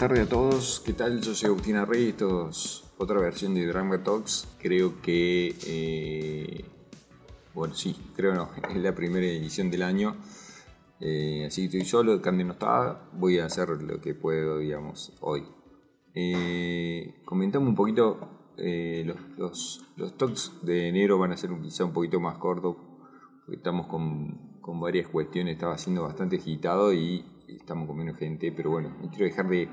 tardes a todos. ¿Qué tal? Yo soy Agustina Rey. Esto es otra versión de Drama Talks. Creo que. eh, bueno, sí, creo no. Es la primera edición del año. Eh, así que estoy solo, Candy no está. Voy a hacer lo que puedo, digamos, hoy. Eh, comentamos un poquito. los, los, los talks de enero van a ser quizá un poquito más cortos. Porque estamos con, con varias cuestiones. Estaba siendo bastante agitado y estamos con menos gente. Pero bueno, no quiero dejar de,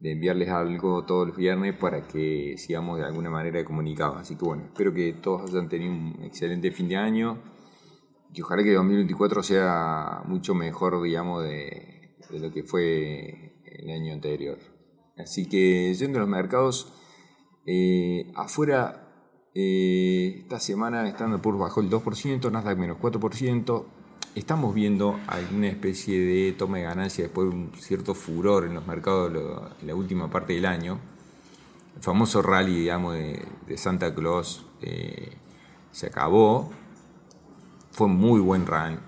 de enviarles algo todos los viernes para que sigamos de alguna manera comunicados. Así que bueno, espero que todos hayan tenido un excelente fin de año y ojalá que 2024 sea mucho mejor, digamos, de, de lo que fue el año anterior. Así que yendo a los mercados, eh, afuera eh, esta semana Standard Poor's bajó el 2%, Nasdaq menos 4%. Estamos viendo alguna especie de toma de ganancia después de un cierto furor en los mercados en la última parte del año. El famoso rally, digamos, de, Santa Claus eh, se acabó. Fue muy buen ran-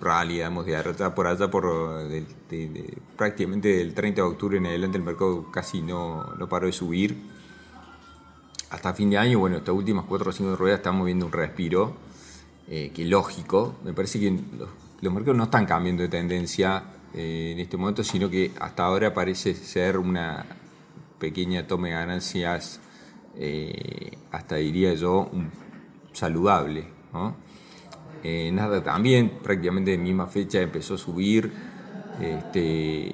rally, digamos, de allá por allá, por prácticamente del 30 de octubre en adelante el mercado casi no, no paró de subir hasta fin de año, bueno, estas últimas 4 o 5 ruedas estamos viendo un respiro, eh, que lógico, me parece que los, mercados no están cambiando de tendencia eh, en este momento, sino que hasta ahora parece ser una pequeña toma de ganancias, eh, hasta diría yo, un- saludable. ¿no? Eh, Nasdaq también, prácticamente de misma fecha, empezó a subir este,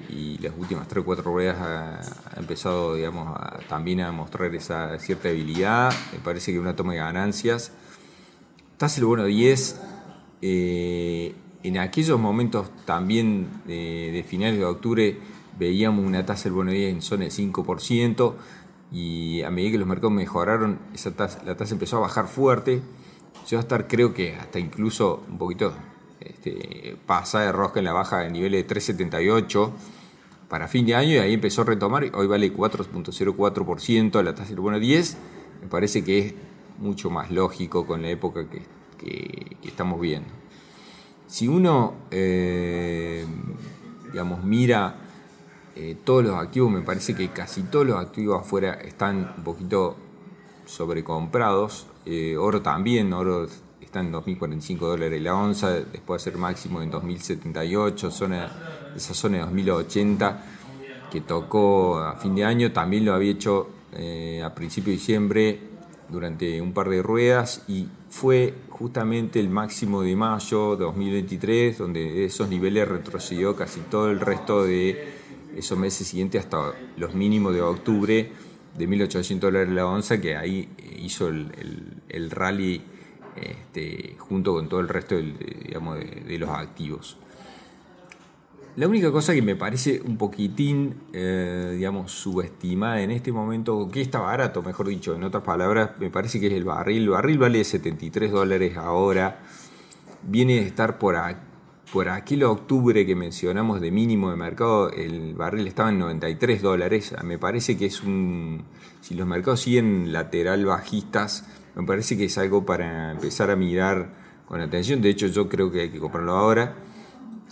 y las últimas 3 o 4 ruedas ha, empezado digamos, también a mostrar esa cierta debilidad. Me parece que una toma de ganancias. Tasa el bono 10. eh, en aquellos momentos también de finales de octubre veíamos una tasa del bono 10 en zona de 5% y a medida que los mercados mejoraron, esa tasa- la tasa empezó a bajar fuerte. Llegó a estar creo que hasta incluso un poquito este, pasada de rosca en la baja de niveles de 378 para fin de año y ahí empezó a retomar. Hoy vale 4.04% la tasa del bono 10. Me parece que es mucho más lógico con la época que, que- estamos viendo. Si uno, eh, digamos, mira eh, todos los activos, me parece que casi todos los activos afuera están un poquito sobrecomprados. Eh, oro también, oro está en 2.045 dólares la onza, después de ser máximo en 2.078, zona, esa zona de 2.080 que tocó a fin de año, también lo había hecho a principio de diciembre durante un par de ruedas y fue justamente el máximo de mayo de 2023, donde de esos niveles retrocedió casi todo el resto de esos meses siguientes hasta los mínimos de octubre de 1.800 dólares la onza, que ahí hizo el, el- rally este, junto con todo el resto del- de, digamos, de los activos. La única cosa que me parece un poquitín, eh, digamos, subestimada en este momento, que está barato, mejor dicho, en otras palabras, me parece que es el barril. El barril vale 73 dólares ahora. Viene de estar por, a- por aquel octubre que mencionamos de mínimo de mercado, el barril estaba en 93 dólares. Me parece que es un. Si los mercados siguen lateral bajistas, me parece que es algo para empezar a mirar con atención. De hecho, yo creo que hay que comprarlo ahora.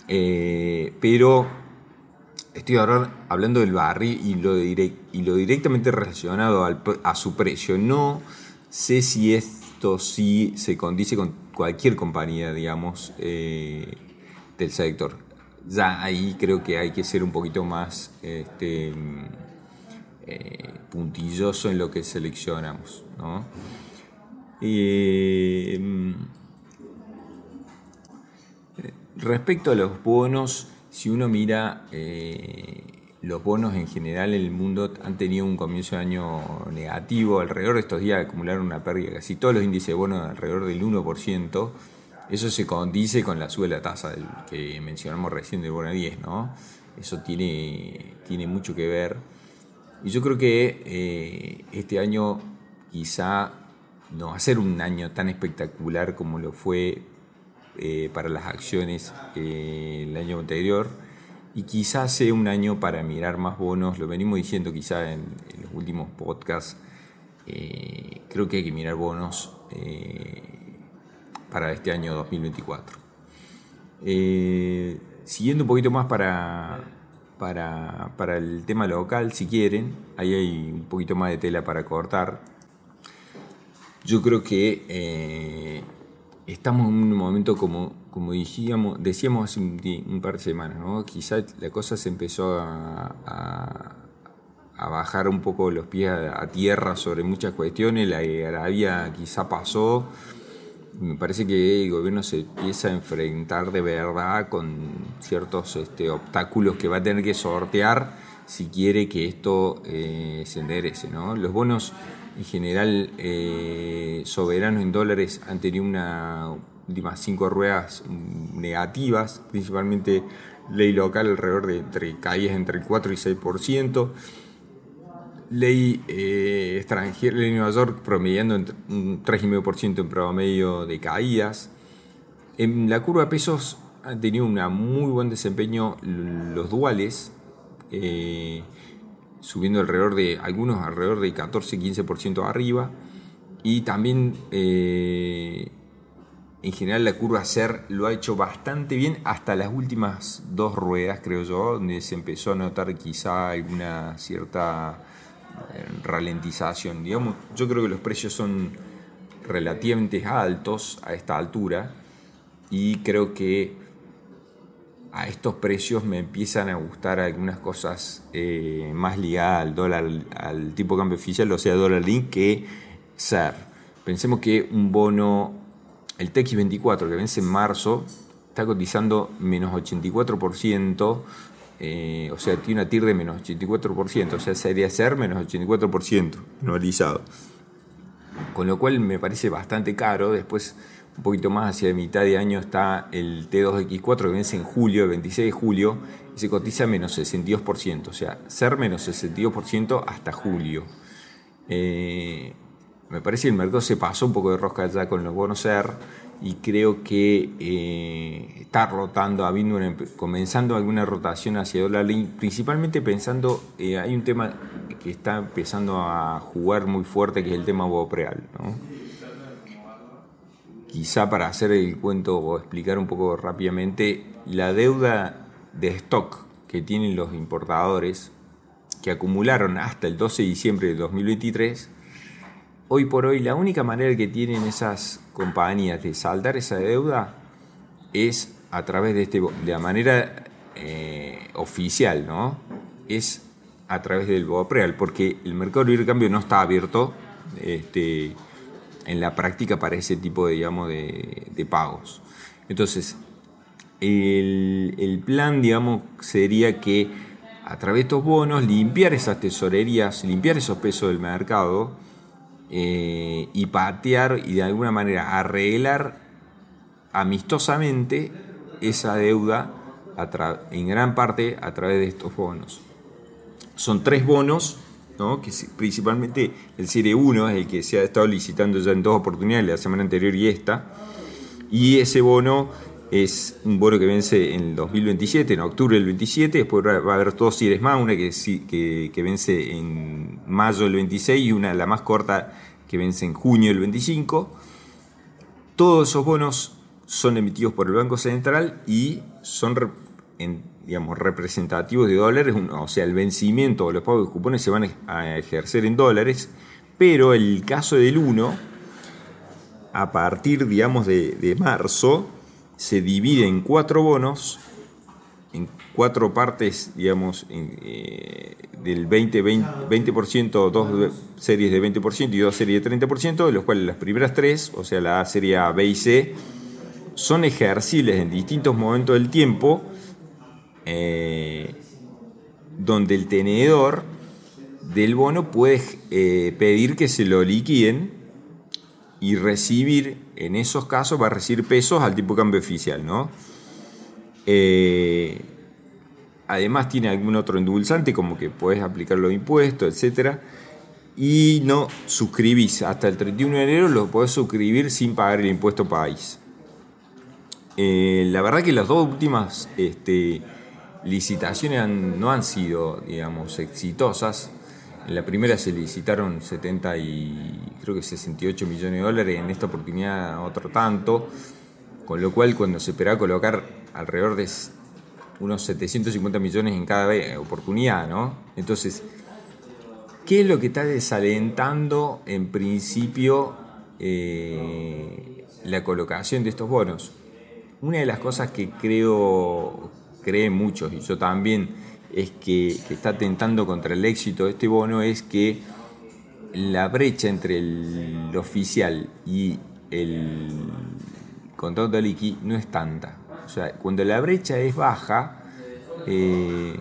Eh, pero estoy hablando del barril y lo, directamente relacionado al a su precio. No sé si esto sí se condice con cualquier compañía, digamos, eh, del sector. Ya ahí creo que hay que ser un poquito más este, eh, puntilloso en lo que seleccionamos. ¿no? Respecto a los bonos, si uno mira eh, los bonos en general en el mundo han tenido un comienzo de año negativo, alrededor de estos días acumularon una pérdida, casi todos los índices de bonos alrededor del 1%, eso se condice con la sube de la tasa que mencionamos recién del bono 10, ¿no? Eso tiene, tiene mucho que ver. Y yo creo que eh, este año quizá no va a ser un año tan espectacular como lo fue eh, para las acciones eh, el año anterior y quizás sea un año para mirar más bonos, lo venimos diciendo quizá en, los últimos podcasts, eh, creo que hay que mirar bonos para este año 2024. Eh, siguiendo un poquito más para, para, para el tema local, si quieren. Ahí hay un poquito más de tela para cortar. Yo creo que estamos en un momento como, como decíamos, decíamos hace un, par de semanas, ¿no? Quizá la cosa se empezó a, a, bajar un poco los pies a, tierra sobre muchas cuestiones, la Arabia quizá pasó, me parece que el gobierno se empieza a enfrentar de verdad con ciertos este, obstáculos que va a tener que sortear si quiere que esto eh, se enderece. ¿no? Los bonos en general eh, soberanos en dólares han tenido una últimas cinco ruedas negativas, principalmente ley local alrededor de entre caídas entre el 4 y 6% ley eh, extranjera, ley de Nueva York promediando un 3,5% en promedio de caídas. En la curva de pesos han tenido un muy buen desempeño los duales, eh, subiendo alrededor de algunos alrededor de 14-15% arriba. Y también eh, en general la curva SER lo ha hecho bastante bien hasta las últimas dos ruedas, creo yo, donde se empezó a notar quizá alguna cierta ralentización. Digamos, yo creo que los precios son relativamente altos a esta altura y creo que a estos precios me empiezan a gustar algunas cosas eh, más ligadas al dólar, al tipo de cambio oficial, o sea, dólar link, que SER. Pensemos que un bono, el TX24 que vence en marzo, está cotizando menos 84% eh, o sea, tiene una TIR de menos 84%, o sea, sería ser menos 84% anualizado. Con lo cual me parece bastante caro. Después, un poquito más hacia mitad de año, está el T2X4 que vence en julio, el 26 de julio, y se cotiza menos 62%, o sea, ser menos 62% hasta julio. Eh, me parece que el mercado se pasó un poco de rosca ya con los bonos SER y creo que eh, está rotando, habiendo comenzando alguna rotación hacia dólar principalmente pensando, eh, hay un tema que está empezando a jugar muy fuerte que es el tema Bopreal. ¿no? Quizá para hacer el cuento o explicar un poco rápidamente, la deuda de stock que tienen los importadores que acumularon hasta el 12 de diciembre de 2023 hoy por hoy la única manera que tienen esas compañías de saldar esa deuda es a través de este de la manera eh, oficial, ¿no? Es a través del BOPREAL, porque el mercado libre de cambio no está abierto este, en la práctica para ese tipo de, digamos, de, pagos. Entonces, el, el, plan, digamos, sería que a través de estos bonos limpiar esas tesorerías, limpiar esos pesos del mercado, eh, y patear y de alguna manera arreglar amistosamente esa deuda en gran parte a través de estos bonos. Son tres bonos, ¿no? que principalmente el Serie 1 es el que se ha estado licitando ya en dos oportunidades, la semana anterior y esta, y ese bono es un bono que vence en el 2027, en octubre del 27, después va a haber dos series más, una que, que, que vence en mayo del 26 y una, la más corta, que vence en junio del 25. Todos esos bonos son emitidos por el Banco Central y son digamos, representativos de dólares, o sea, el vencimiento o los pagos de cupones se van a ejercer en dólares, pero el caso del 1, a partir, digamos, de, de marzo, se divide en cuatro bonos, en cuatro partes, digamos, eh, del 20, 20%, dos series de 20% y dos series de 30%, de los cuales las primeras tres, o sea, la serie A, B y C, son ejercibles en distintos momentos del tiempo, eh, donde el tenedor del bono puede eh, pedir que se lo liquiden y recibir, en esos casos, va a recibir pesos al tipo de cambio oficial, ¿no? Eh, además tiene algún otro endulzante, como que puedes aplicar los impuestos, etc. Y no suscribís hasta el 31 de enero, lo podés suscribir sin pagar el impuesto país. Eh, la verdad que las dos últimas este, licitaciones no han sido, digamos, exitosas. En la primera se licitaron 70 y creo que 68 millones de dólares, en esta oportunidad otro tanto, con lo cual cuando se esperaba colocar alrededor de unos 750 millones en cada oportunidad, ¿no? Entonces, ¿qué es lo que está desalentando en principio eh, la colocación de estos bonos? Una de las cosas que creo, creen muchos, y yo también, es que, que está tentando contra el éxito de este bono es que la brecha entre el oficial y el contrato de liqui no es tanta. O sea, cuando la brecha es baja, eh,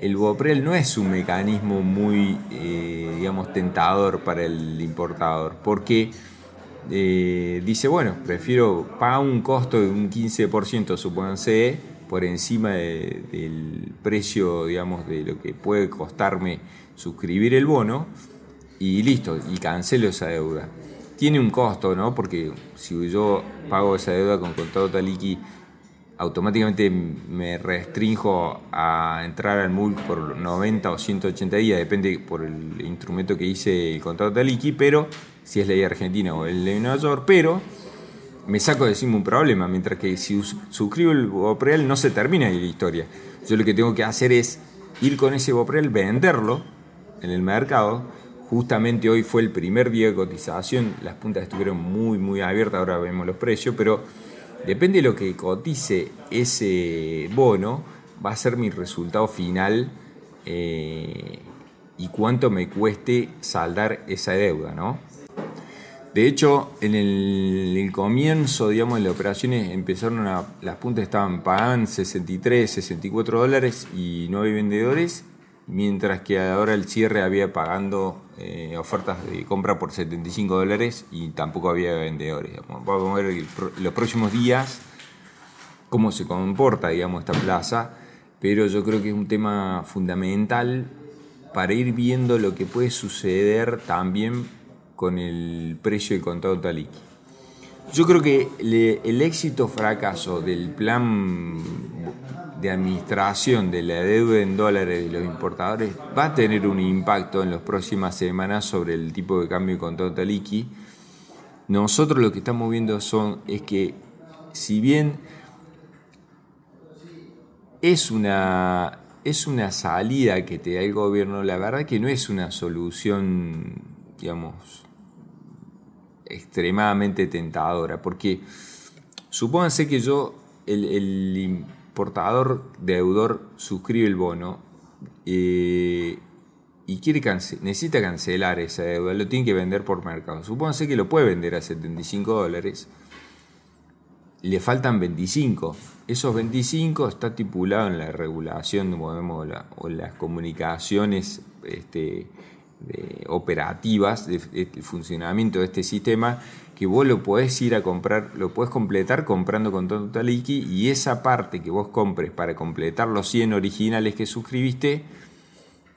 el Boprel no es un mecanismo muy, eh, digamos, tentador para el importador, porque eh, dice, bueno, prefiero pagar un costo de un 15%, supónganse, por encima del precio, digamos, de lo que puede costarme suscribir el bono, y listo, y cancelo esa deuda. Tiene un costo, ¿no? Porque si yo pago esa deuda con contrato taliki, automáticamente me restringo a entrar al MULC por 90 o 180 días, depende por el instrumento que hice el contrato taliki, pero si es ley argentina o el ley Nueva York, pero me saco de encima un problema, mientras que si suscribo el Boprel no se termina ahí la historia. Yo lo que tengo que hacer es ir con ese Boprel, venderlo en el mercado Justamente hoy fue el primer día de cotización, las puntas estuvieron muy, muy abiertas, ahora vemos los precios, pero depende de lo que cotice ese bono, va a ser mi resultado final eh, y cuánto me cueste saldar esa deuda, ¿no? De hecho, en el, comienzo, digamos, de las operaciones empezaron a, las puntas estaban pagando 63, 64 dólares y no hay vendedores mientras que ahora el cierre había pagando eh, ofertas de compra por 75 dólares y tampoco había vendedores. Vamos a ver los próximos días cómo se comporta digamos, esta plaza, pero yo creo que es un tema fundamental para ir viendo lo que puede suceder también con el precio del contrato taliki. Yo creo que el éxito fracaso del plan de administración de la deuda en dólares de los importadores va a tener un impacto en las próximas semanas sobre el tipo de cambio contra Taliki. Nosotros lo que estamos viendo son, es que si bien es una, es una salida que te da el gobierno, la verdad que no es una solución, digamos, extremadamente tentadora, porque supónganse que yo, el, el portador deudor suscribe el bono eh, y quiere necesita cancelar esa deuda, lo tiene que vender por mercado. Supónganse que lo puede vender a 75 dólares, le faltan 25. Esos 25 está estipulado en la regulación o las comunicaciones este, operativas del funcionamiento de este sistema que vos lo podés ir a comprar, lo podés completar comprando con Totaliki y esa parte que vos compres para completar los 100 originales que suscribiste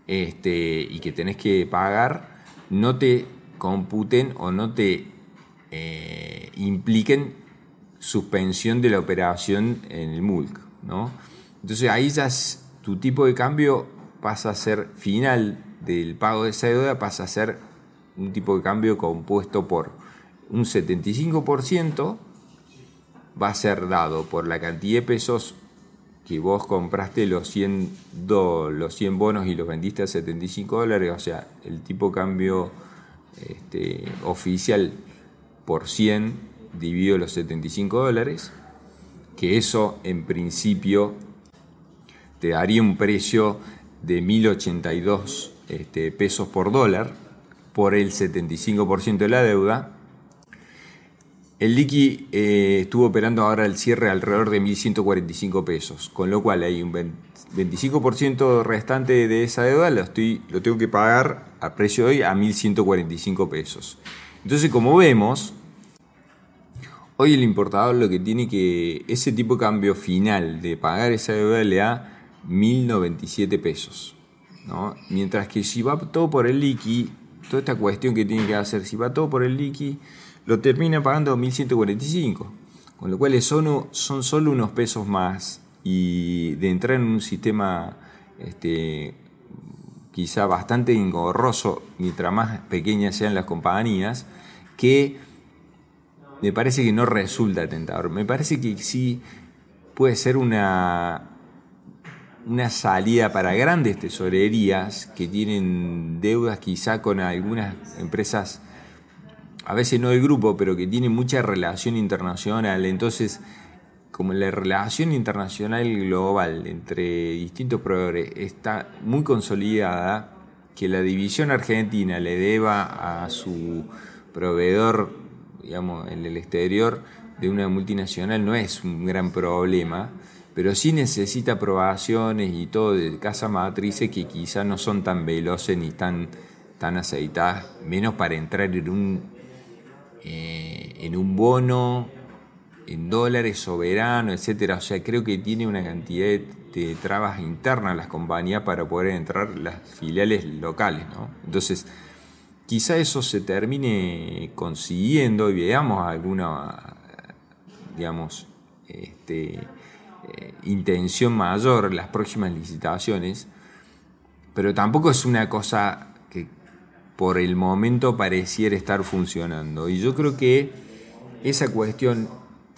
este, y que tenés que pagar, no te computen o no te eh, impliquen suspensión de la operación en el MULC. ¿no? Entonces ahí ya tu tipo de cambio pasa a ser final del pago de esa deuda, pasa a ser un tipo de cambio compuesto por un 75% va a ser dado por la cantidad de pesos que vos compraste los 100, los 100 bonos y los vendiste a 75 dólares, o sea, el tipo de cambio este, oficial por 100 dividido los 75 dólares, que eso en principio te daría un precio de 1082 este, pesos por dólar por el 75% de la deuda el liqui eh, estuvo operando ahora el cierre alrededor de 1.145 pesos, con lo cual hay un 25% restante de esa deuda, lo, estoy, lo tengo que pagar a precio de hoy a 1.145 pesos. Entonces, como vemos, hoy el importador lo que tiene que, ese tipo de cambio final de pagar esa deuda le da 1.097 pesos. Mientras que si va todo por el liqui, toda esta cuestión que tiene que hacer, si va todo por el liqui, lo termina pagando 1.145, con lo cual son, son solo unos pesos más. Y de entrar en un sistema este, quizá bastante engorroso, mientras más pequeñas sean las compañías, que me parece que no resulta tentador. Me parece que sí puede ser una, una salida para grandes tesorerías que tienen deudas quizá con algunas empresas, a veces no del grupo, pero que tienen mucha relación internacional. Entonces, como la relación internacional global entre distintos proveedores está muy consolidada, que la división argentina le deba a su proveedor, digamos, en el exterior de una multinacional no es un gran problema, pero sí necesita aprobaciones y todo de casa matrices que quizás no son tan veloces ni tan, tan aceitadas, menos para entrar en un, eh, en un bono en dólares soberano, etcétera. O sea, creo que tiene una cantidad de, trabas internas las compañías para poder entrar las filiales locales, ¿no? Entonces, quizá eso se termine consiguiendo y veamos alguna, digamos, este, eh, intención mayor las próximas licitaciones, pero tampoco es una cosa que por el momento pareciera estar funcionando. Y yo creo que esa cuestión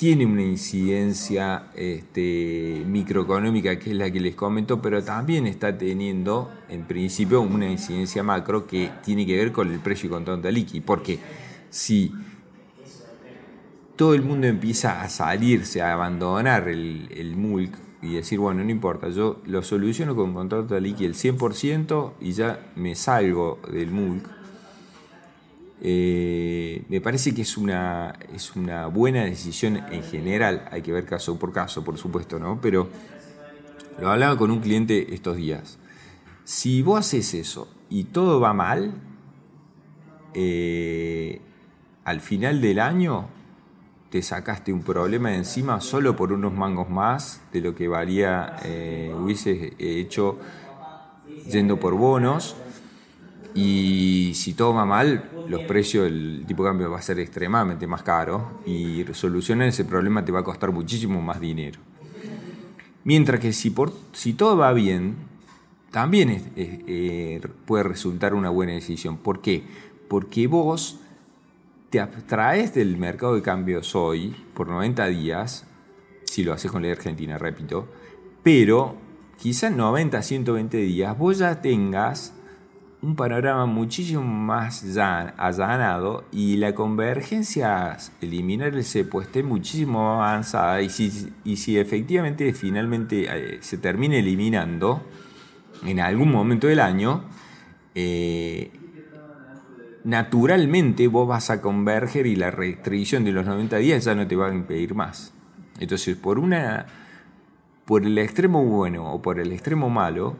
tiene una incidencia este, microeconómica que es la que les comento, pero también está teniendo en principio una incidencia macro que tiene que ver con el precio y control de liqui. Porque si todo el mundo empieza a salirse, a abandonar el, el MULC y decir, bueno, no importa, yo lo soluciono con contrato de liqui el 100% y ya me salgo del MULC eh, me parece que es una, es una buena decisión en general, hay que ver caso por caso, por supuesto, ¿no? Pero lo hablaba con un cliente estos días. Si vos haces eso y todo va mal, eh, al final del año te sacaste un problema de encima solo por unos mangos más de lo que valía, eh, hubiese hecho yendo por bonos y si todo va mal, los precios, el tipo de cambio va a ser extremadamente más caro y solucionar ese problema te va a costar muchísimo más dinero. Mientras que si, por, si todo va bien, también eh, puede resultar una buena decisión. ¿Por qué? Porque vos te abstraes del mercado de cambios hoy por 90 días, si lo haces con la Argentina, repito, pero quizás 90, 120 días vos ya tengas un panorama muchísimo más allanado y la convergencia, eliminar el cepo, esté muchísimo avanzada y si, y si efectivamente finalmente eh, se termina eliminando en algún momento del año, eh, naturalmente vos vas a converger y la restricción de los 90 días ya no te va a impedir más. Entonces, por una por el extremo bueno o por el extremo malo,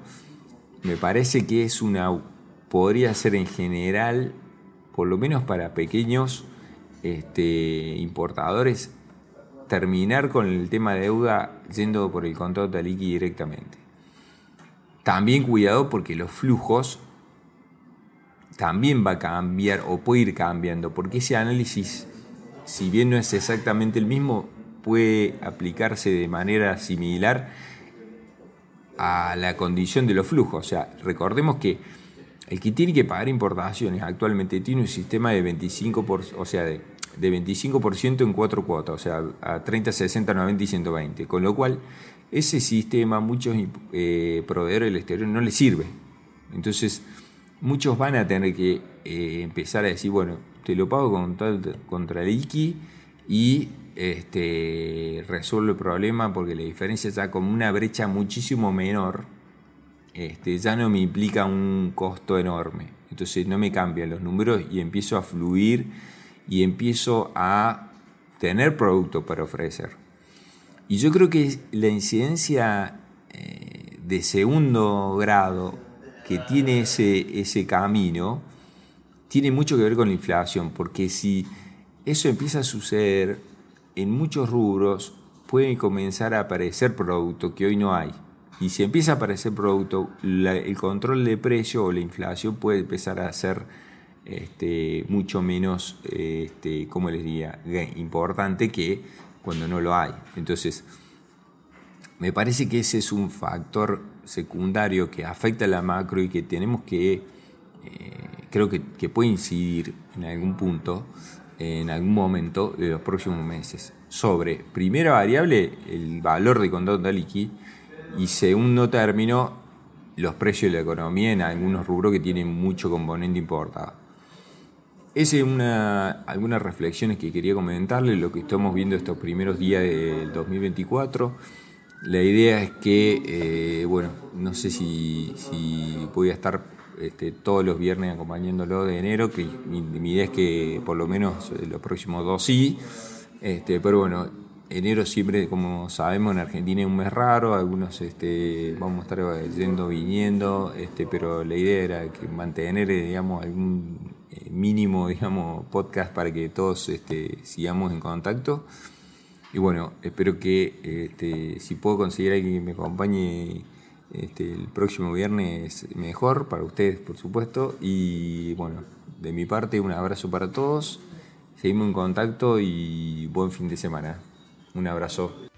me parece que es una podría ser en general, por lo menos para pequeños este, importadores, terminar con el tema de deuda yendo por el contrato de liqui directamente. También cuidado porque los flujos también va a cambiar o puede ir cambiando, porque ese análisis, si bien no es exactamente el mismo, puede aplicarse de manera similar a la condición de los flujos. O sea, recordemos que el que tiene que pagar importaciones actualmente tiene un sistema de 25%, o sea, de, 25% en cuatro cuotas, o sea, a 30, 60, 90 y 120. Con lo cual, ese sistema muchos eh, proveedores del exterior no les sirve. Entonces, muchos van a tener que eh, empezar a decir, bueno, te lo pago contra, contra el IKI y este, resuelvo el problema porque la diferencia está como una brecha muchísimo menor este, ya no me implica un costo enorme. Entonces no me cambian los números y empiezo a fluir y empiezo a tener producto para ofrecer. Y yo creo que la incidencia eh, de segundo grado que tiene ese, ese camino tiene mucho que ver con la inflación, porque si eso empieza a suceder en muchos rubros, pueden comenzar a aparecer productos que hoy no hay. Y si empieza a aparecer producto, el control de precio o la inflación puede empezar a ser este, mucho menos, este, como les diría, importante que cuando no lo hay. Entonces, me parece que ese es un factor secundario que afecta a la macro y que tenemos que, eh, creo que, que, puede incidir en algún punto, en algún momento de los próximos meses. sobre, primera variable, el valor de contado liqui y segundo término, los precios de la economía en algunos rubros que tienen mucho componente importado. Esa es una, algunas reflexiones que quería comentarles, lo que estamos viendo estos primeros días del 2024. La idea es que, eh, bueno, no sé si, si voy estar este, todos los viernes acompañándolo de enero, que mi, idea es que por lo menos los próximos dos sí, este, pero bueno, enero siempre, como sabemos, en Argentina es un mes raro, algunos este, vamos a estar yendo, viniendo, este, pero la idea era que mantener, digamos, algún eh, mínimo, digamos, podcast para que todos este, sigamos en contacto. Y bueno, espero que este, si puedo conseguir a alguien que me acompañe este, el próximo viernes, mejor para ustedes, por supuesto. Y bueno, de mi parte, un abrazo para todos. Seguimos en contacto y buen fin de semana. Un abrazo.